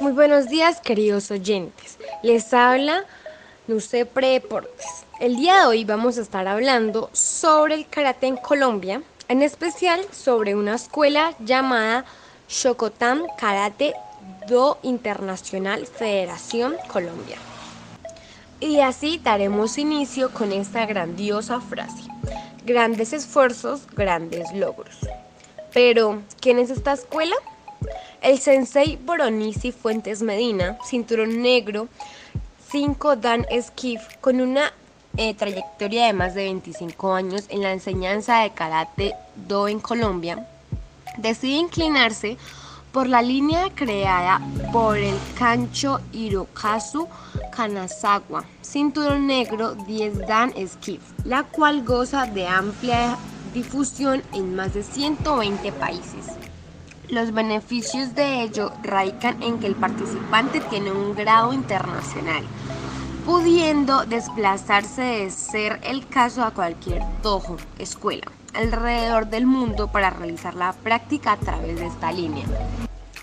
Muy buenos días queridos oyentes. Les habla Nucepre Deportes. El día de hoy vamos a estar hablando sobre el karate en Colombia, en especial sobre una escuela llamada Shokotan Karate Do Internacional Federación Colombia. Y así daremos inicio con esta grandiosa frase. Grandes esfuerzos, grandes logros. Pero, ¿quién es esta escuela? El sensei Boronisi Fuentes Medina, cinturón negro, 5 Dan Skiff, con una eh, trayectoria de más de 25 años en la enseñanza de karate do en Colombia, decide inclinarse por la línea creada por el Kancho Hirokazu Kanazawa, cinturón negro 10 Dan Skiff, la cual goza de amplia difusión en más de 120 países. Los beneficios de ello radican en que el participante tiene un grado internacional, pudiendo desplazarse de ser el caso a cualquier dojo, escuela, alrededor del mundo para realizar la práctica a través de esta línea.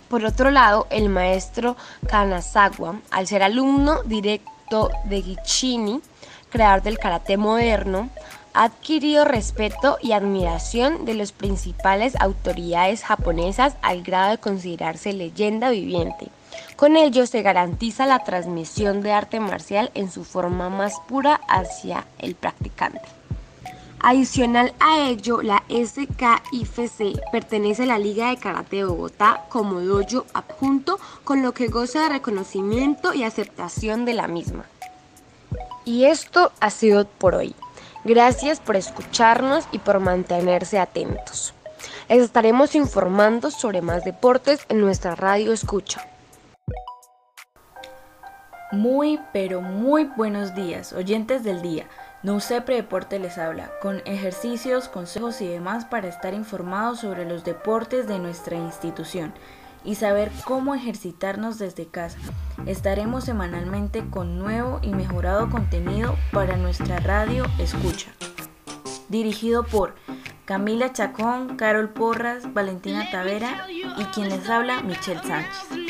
Por otro lado, el maestro Kanazawa, al ser alumno directo de Gichini, creador del karate moderno, ha adquirido respeto y admiración de las principales autoridades japonesas al grado de considerarse leyenda viviente. Con ello se garantiza la transmisión de arte marcial en su forma más pura hacia el practicante. Adicional a ello, la SKIFC pertenece a la Liga de Karate de Bogotá como dojo adjunto, con lo que goza de reconocimiento y aceptación de la misma. Y esto ha sido por hoy. Gracias por escucharnos y por mantenerse atentos. Les estaremos informando sobre más deportes en nuestra radio escucha. Muy, pero muy buenos días, oyentes del día. NUCEPRE Deporte les habla, con ejercicios, consejos y demás para estar informados sobre los deportes de nuestra institución y saber cómo ejercitarnos desde casa. Estaremos semanalmente con nuevo y mejorado contenido para nuestra radio Escucha. Dirigido por Camila Chacón, Carol Porras, Valentina Tavera y quien les habla Michelle Sánchez.